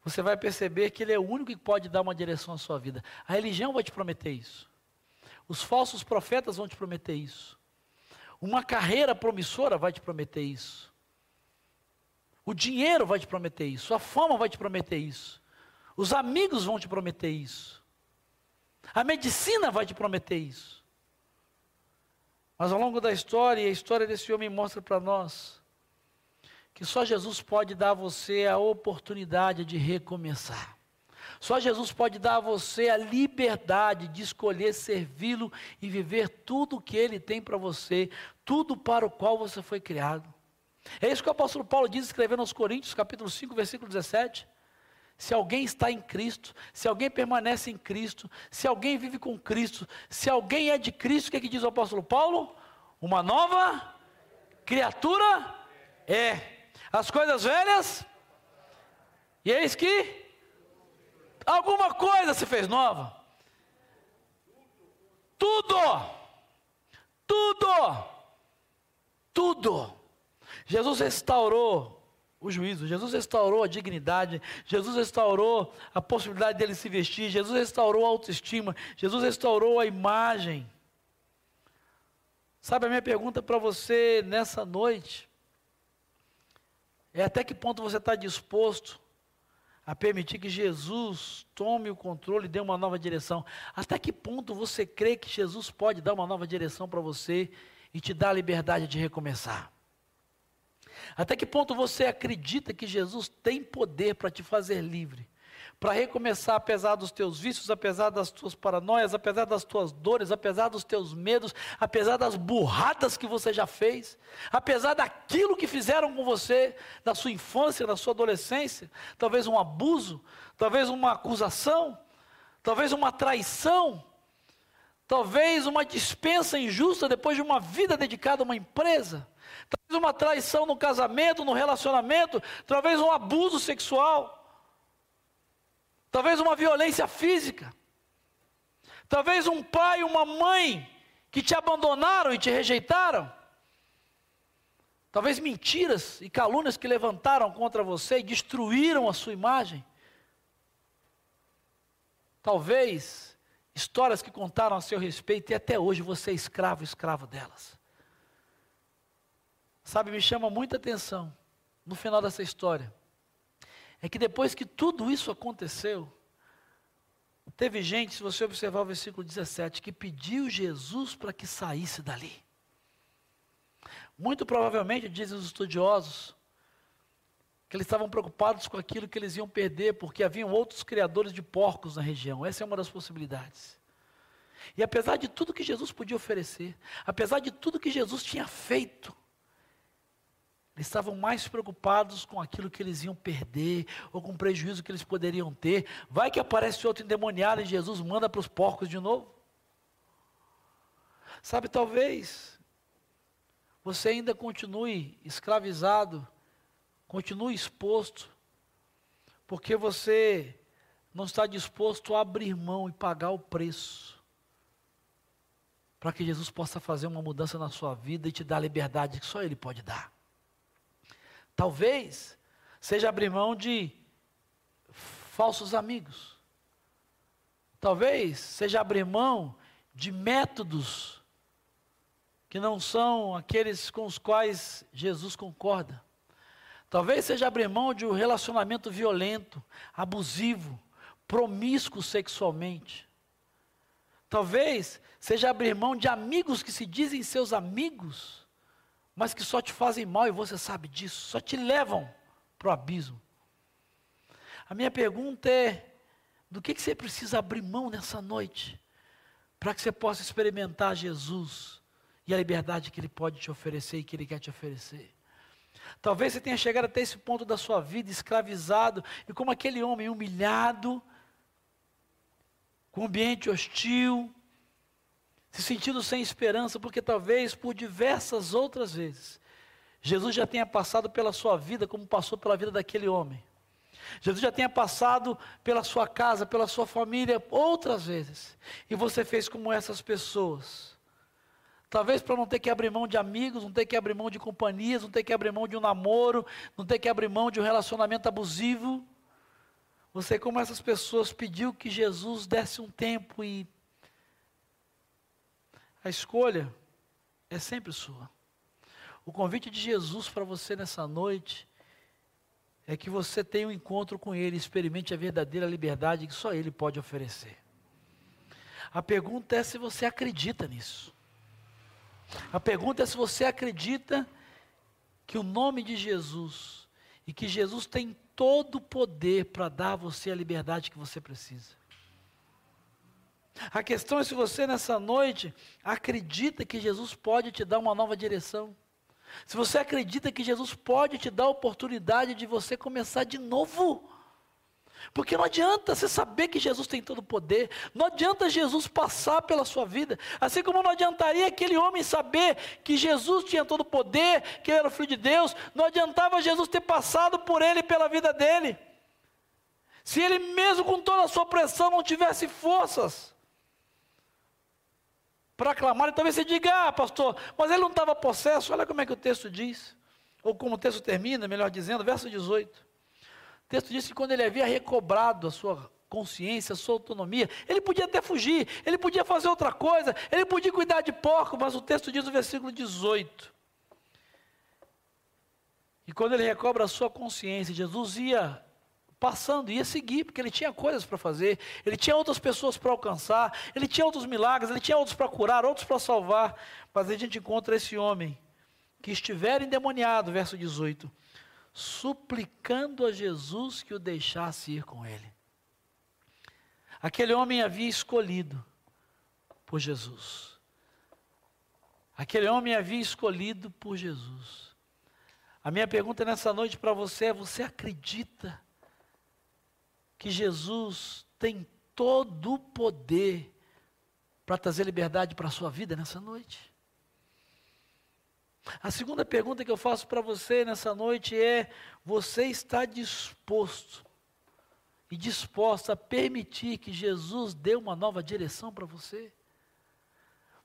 você vai perceber que Ele é o único que pode dar uma direção à sua vida. A religião vai te prometer isso. Os falsos profetas vão te prometer isso. Uma carreira promissora vai te prometer isso. O dinheiro vai te prometer isso. A fama vai te prometer isso. Os amigos vão te prometer isso. A medicina vai te prometer isso. Mas ao longo da história, a história desse homem mostra para nós, que só Jesus pode dar a você a oportunidade de recomeçar. Só Jesus pode dar a você a liberdade de escolher servi-lo e viver tudo o que ele tem para você, tudo para o qual você foi criado. É isso que o apóstolo Paulo diz escrevendo aos Coríntios, capítulo 5, versículo 17. Se alguém está em Cristo, se alguém permanece em Cristo, se alguém vive com Cristo, se alguém é de Cristo, o que, é que diz o apóstolo Paulo? Uma nova criatura é. As coisas velhas, e eis que alguma coisa se fez nova. Tudo, tudo, tudo. Jesus restaurou o juízo. Jesus restaurou a dignidade, Jesus restaurou a possibilidade dele se vestir, Jesus restaurou a autoestima, Jesus restaurou a imagem. Sabe a minha pergunta para você nessa noite? É até que ponto você está disposto a permitir que Jesus tome o controle e dê uma nova direção? Até que ponto você crê que Jesus pode dar uma nova direção para você e te dar a liberdade de recomeçar? Até que ponto você acredita que Jesus tem poder para te fazer livre? Para recomeçar, apesar dos teus vícios, apesar das tuas paranoias, apesar das tuas dores, apesar dos teus medos, apesar das burradas que você já fez, apesar daquilo que fizeram com você na sua infância, na sua adolescência, talvez um abuso, talvez uma acusação, talvez uma traição, talvez uma dispensa injusta depois de uma vida dedicada a uma empresa talvez uma traição no casamento, no relacionamento, talvez um abuso sexual, talvez uma violência física, talvez um pai, uma mãe que te abandonaram e te rejeitaram, talvez mentiras e calúnias que levantaram contra você e destruíram a sua imagem, talvez histórias que contaram a seu respeito e até hoje você é escravo, escravo delas. Sabe, me chama muita atenção no final dessa história. É que depois que tudo isso aconteceu, Teve gente, se você observar o versículo 17, que pediu Jesus para que saísse dali. Muito provavelmente, dizem os estudiosos, que eles estavam preocupados com aquilo que eles iam perder, porque haviam outros criadores de porcos na região. Essa é uma das possibilidades. E apesar de tudo que Jesus podia oferecer, apesar de tudo que Jesus tinha feito, eles estavam mais preocupados com aquilo que eles iam perder, ou com o prejuízo que eles poderiam ter. Vai que aparece outro endemoniado e Jesus manda para os porcos de novo. Sabe, talvez você ainda continue escravizado, continue exposto, porque você não está disposto a abrir mão e pagar o preço para que Jesus possa fazer uma mudança na sua vida e te dar a liberdade que só Ele pode dar. Talvez seja abrir mão de falsos amigos. Talvez seja abrir mão de métodos que não são aqueles com os quais Jesus concorda. Talvez seja abrir mão de um relacionamento violento, abusivo, promíscuo sexualmente. Talvez seja abrir mão de amigos que se dizem seus amigos, mas que só te fazem mal e você sabe disso, só te levam para o abismo. A minha pergunta é: do que, que você precisa abrir mão nessa noite, para que você possa experimentar Jesus e a liberdade que Ele pode te oferecer e que Ele quer te oferecer? Talvez você tenha chegado até esse ponto da sua vida escravizado e como aquele homem humilhado, com ambiente hostil, se sentindo sem esperança, porque talvez por diversas outras vezes, Jesus já tenha passado pela sua vida como passou pela vida daquele homem. Jesus já tenha passado pela sua casa, pela sua família outras vezes. E você fez como essas pessoas. Talvez para não ter que abrir mão de amigos, não ter que abrir mão de companhias, não ter que abrir mão de um namoro, não ter que abrir mão de um relacionamento abusivo. Você, como essas pessoas, pediu que Jesus desse um tempo e a escolha é sempre sua. O convite de Jesus para você nessa noite é que você tenha um encontro com Ele, experimente a verdadeira liberdade que só Ele pode oferecer. A pergunta é se você acredita nisso. A pergunta é se você acredita que o nome de Jesus e que Jesus tem todo o poder para dar a você a liberdade que você precisa. A questão é se você nessa noite acredita que Jesus pode te dar uma nova direção. Se você acredita que Jesus pode te dar a oportunidade de você começar de novo. Porque não adianta você saber que Jesus tem todo o poder, não adianta Jesus passar pela sua vida, assim como não adiantaria aquele homem saber que Jesus tinha todo o poder, que ele era o filho de Deus, não adiantava Jesus ter passado por ele pela vida dele. Se ele mesmo com toda a sua pressão não tivesse forças para clamar, talvez você diga, ah, pastor, mas ele não estava possesso, olha como é que o texto diz, ou como o texto termina, melhor dizendo, verso 18. O texto diz que quando ele havia recobrado a sua consciência, a sua autonomia, ele podia até fugir, ele podia fazer outra coisa, ele podia cuidar de porco, mas o texto diz no versículo 18. E quando ele recobra a sua consciência, Jesus ia passando, ia seguir, porque ele tinha coisas para fazer, ele tinha outras pessoas para alcançar, ele tinha outros milagres, ele tinha outros para curar, outros para salvar. Mas a gente encontra esse homem que estiver endemoniado, verso 18 suplicando a Jesus que o deixasse ir com ele. Aquele homem havia escolhido por Jesus. Aquele homem havia escolhido por Jesus. A minha pergunta nessa noite para você é: você acredita que Jesus tem todo o poder para trazer liberdade para a sua vida nessa noite? A segunda pergunta que eu faço para você nessa noite é: você está disposto e disposta a permitir que Jesus dê uma nova direção para você?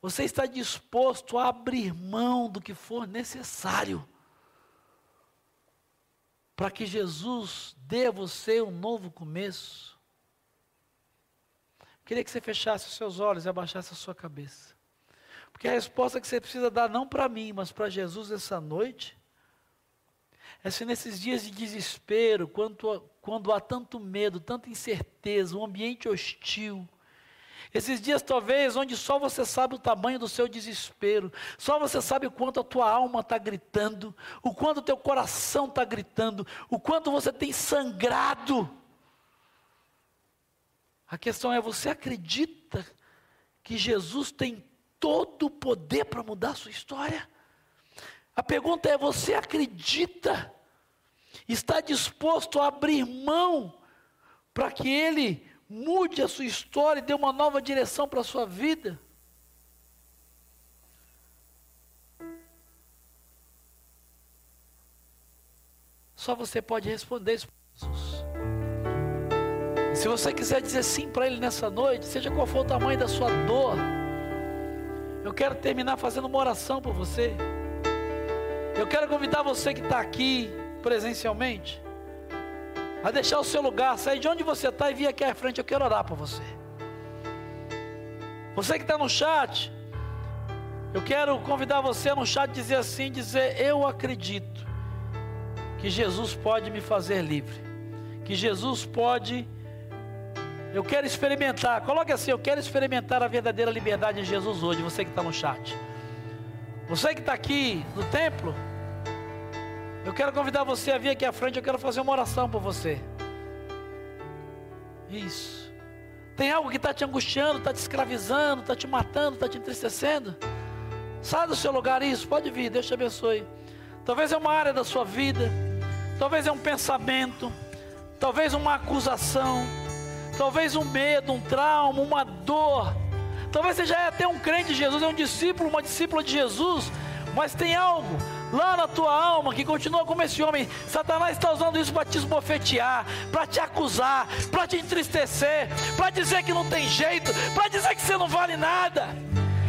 Você está disposto a abrir mão do que for necessário para que Jesus dê a você um novo começo? Queria que você fechasse os seus olhos e abaixasse a sua cabeça. Porque a resposta que você precisa dar, não para mim, mas para Jesus essa noite, é se nesses dias de desespero, quando, quando há tanto medo, tanta incerteza, um ambiente hostil, esses dias talvez onde só você sabe o tamanho do seu desespero, só você sabe o quanto a tua alma está gritando, o quanto o teu coração está gritando, o quanto você tem sangrado. A questão é: você acredita que Jesus tem todo o poder para mudar a sua história? A pergunta é: você acredita? Está disposto a abrir mão para que Ele mude a sua história e dê uma nova direção para a sua vida? Só você pode responder isso Jesus. Se você quiser dizer sim para Ele nessa noite, seja qual for o tamanho da sua dor, eu quero terminar fazendo uma oração por você. Eu quero convidar você que está aqui presencialmente a deixar o seu lugar, sair de onde você está e vir aqui à frente. Eu quero orar por você. Você que está no chat, eu quero convidar você no chat dizer assim: dizer, eu acredito que Jesus pode me fazer livre, que Jesus pode eu quero experimentar. Coloque assim: eu quero experimentar a verdadeira liberdade em Jesus hoje. Você que está no chat. Você que está aqui no templo. Eu quero convidar você a vir aqui à frente. Eu quero fazer uma oração por você. Isso. Tem algo que está te angustiando, está te escravizando, está te matando, está te entristecendo? Sai do seu lugar, isso, pode vir, Deus te abençoe. Talvez é uma área da sua vida, talvez é um pensamento, talvez uma acusação talvez um medo, um trauma, uma dor. Talvez você já é até um crente de Jesus, é um discípulo, uma discípula de Jesus, mas tem algo lá na tua alma que continua como esse homem. Satanás está usando isso para te esbofetear, para te acusar, para te entristecer, para dizer que não tem jeito, para dizer que você não vale nada.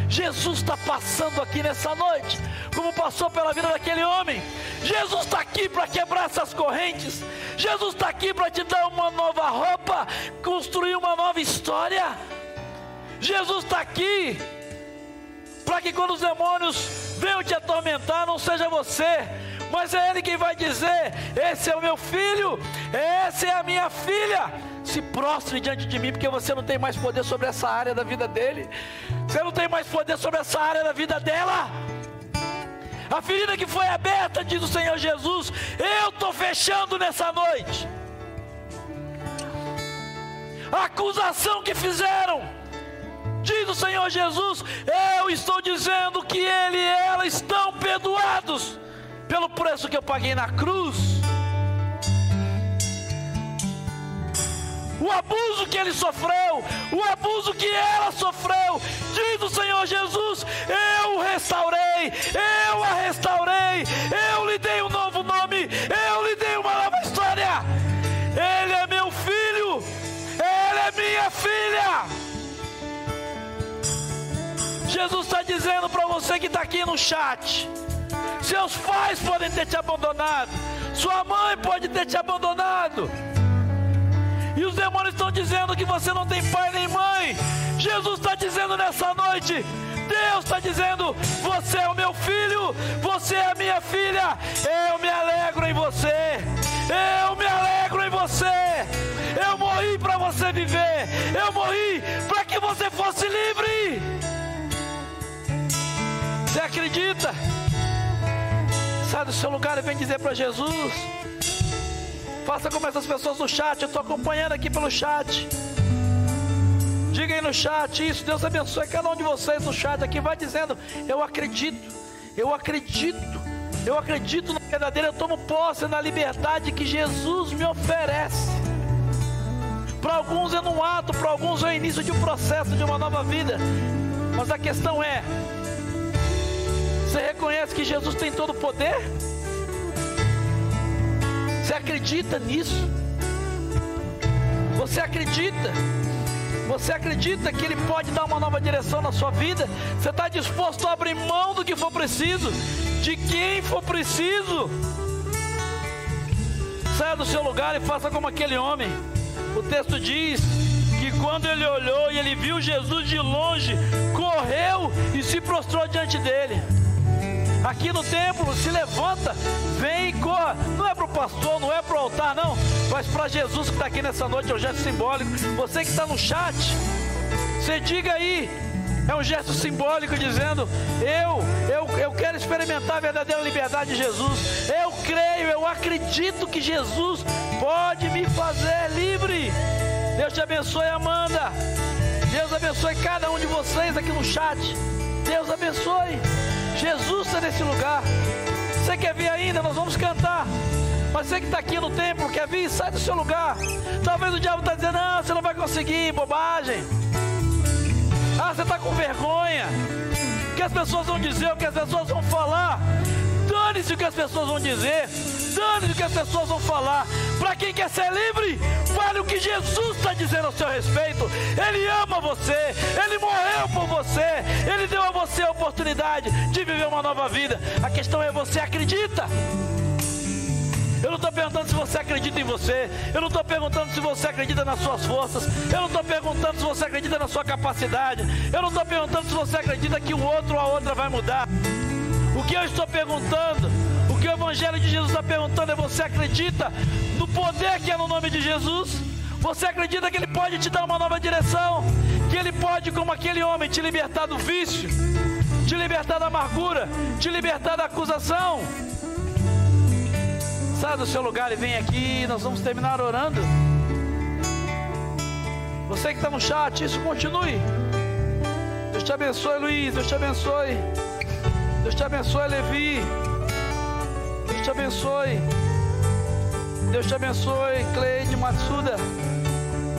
Jesus está passando aqui nessa noite, como passou pela vida daquele homem. Jesus está aqui para quebrar essas correntes. Jesus está aqui para te dar uma nova roupa, construir uma nova história. Jesus está aqui para que quando os demônios venham te atormentar, não seja você, mas é Ele quem vai dizer: Esse é o meu filho, essa é a minha filha. Se prostre diante de mim, porque você não tem mais poder sobre essa área da vida dele, você não tem mais poder sobre essa área da vida dela. A ferida que foi aberta, diz o Senhor Jesus, eu estou fechando nessa noite. A acusação que fizeram, diz o Senhor Jesus, eu estou dizendo que ele e ela estão perdoados pelo preço que eu paguei na cruz. O abuso que ele sofreu, o abuso que ela sofreu, diz o Senhor Jesus: Eu o restaurei, eu a restaurei, eu lhe dei um novo nome, você que está aqui no chat. Seus pais podem ter te abandonado. Sua mãe pode ter te abandonado. E os demônios estão dizendo que você não tem pai nem mãe. Jesus está dizendo nessa noite: Deus está dizendo: Você é o meu filho, você é a minha filha. Eu me alegro em você. Eu me alegro em você. Eu morri para você viver. Eu morri para que você fosse livre. Você acredita? Sai do seu lugar e vem dizer para Jesus. Faça como essas pessoas no chat. Eu estou acompanhando aqui pelo chat. Diga aí no chat isso. Deus abençoe cada um de vocês no chat aqui. Vai dizendo: Eu acredito. Eu acredito. Eu acredito na verdadeira. Eu tomo posse na liberdade que Jesus me oferece. Para alguns é num ato, para alguns é o início de um processo de uma nova vida. Mas a questão é: você reconhece que Jesus tem todo o poder? Você acredita nisso? Você acredita? Você acredita que Ele pode dar uma nova direção na sua vida? Você está disposto a abrir mão do que for preciso, de quem for preciso? Saia do seu lugar e faça como aquele homem. O texto diz que quando ele olhou e ele viu Jesus de longe, correu e se prostrou diante dele. Aqui no templo, se levanta, vem e corra. Não é para o pastor, não é para o altar, não, mas para Jesus que está aqui nessa noite, é um gesto simbólico. Você que está no chat, você diga aí, é um gesto simbólico dizendo: eu, eu, eu quero experimentar a verdadeira liberdade de Jesus. Eu creio, eu acredito que Jesus pode me fazer livre. Deus te abençoe, Amanda. Deus abençoe cada um de vocês aqui no chat. Deus abençoe. Jesus está nesse lugar. Você quer vir ainda? Nós vamos cantar. Mas você que está aqui no templo, quer vir? Sai do seu lugar. Talvez o diabo está dizendo: não, você não vai conseguir, bobagem. Ah, você está com vergonha. O que as pessoas vão dizer, o que as pessoas vão falar. Dane-se o que as pessoas vão dizer. Dane-se o que as pessoas vão falar. Para quem quer ser livre, fale o que Jesus está dizendo ao seu respeito. Ele ama você. Ele morreu por você. Ele deu a você a oportunidade de viver uma nova vida. A questão é: você acredita? Eu não estou perguntando se você acredita em você. Eu não estou perguntando se você acredita nas suas forças. Eu não estou perguntando se você acredita na sua capacidade. Eu não estou perguntando se você acredita que o outro ou a outra vai mudar. O que eu estou perguntando, que o Evangelho de Jesus está perguntando é: você acredita no poder que é no nome de Jesus? Você acredita que Ele pode te dar uma nova direção? Que Ele pode, como aquele homem, te libertar do vício, te libertar da amargura, te libertar da acusação? Sai do seu lugar e vem aqui, nós vamos terminar orando. Você que está no chat, isso continue. Deus te abençoe, Luiz. Deus te abençoe. Deus te abençoe, Levi. Te abençoe. Deus te abençoe, Cleide Matsuda.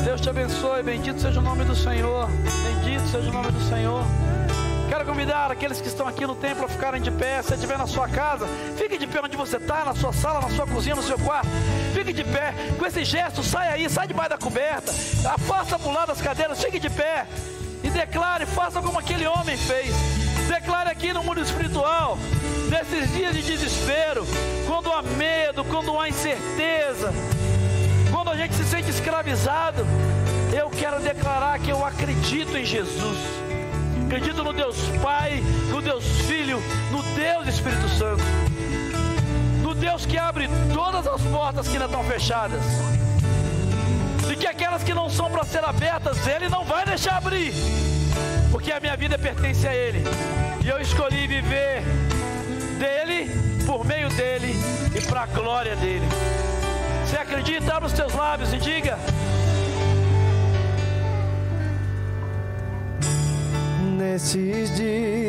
Deus te abençoe. Bendito seja o nome do Senhor. Bendito seja o nome do Senhor. Quero convidar aqueles que estão aqui no templo a ficarem de pé. Se estiver na sua casa, fique de pé onde você está, na sua sala, na sua cozinha, no seu quarto. Fique de pé. Com esse gesto, sai aí, sai debaixo da coberta. Afasta para o lado das cadeiras, fique de pé. E declare, faça como aquele homem fez. Declare aqui no mundo espiritual, nesses dias de desespero, quando há medo, quando há incerteza, quando a gente se sente escravizado, eu quero declarar que eu acredito em Jesus. Acredito no Deus Pai, no Deus Filho, no Deus Espírito Santo, no Deus que abre todas as portas que ainda estão fechadas, e que aquelas que não são para ser abertas, Ele não vai deixar abrir, porque a minha vida pertence a Ele, e eu escolhi viver dele, por meio dele e para a glória dele. Você acredita? Abra os teus lábios e diga. nesses dias.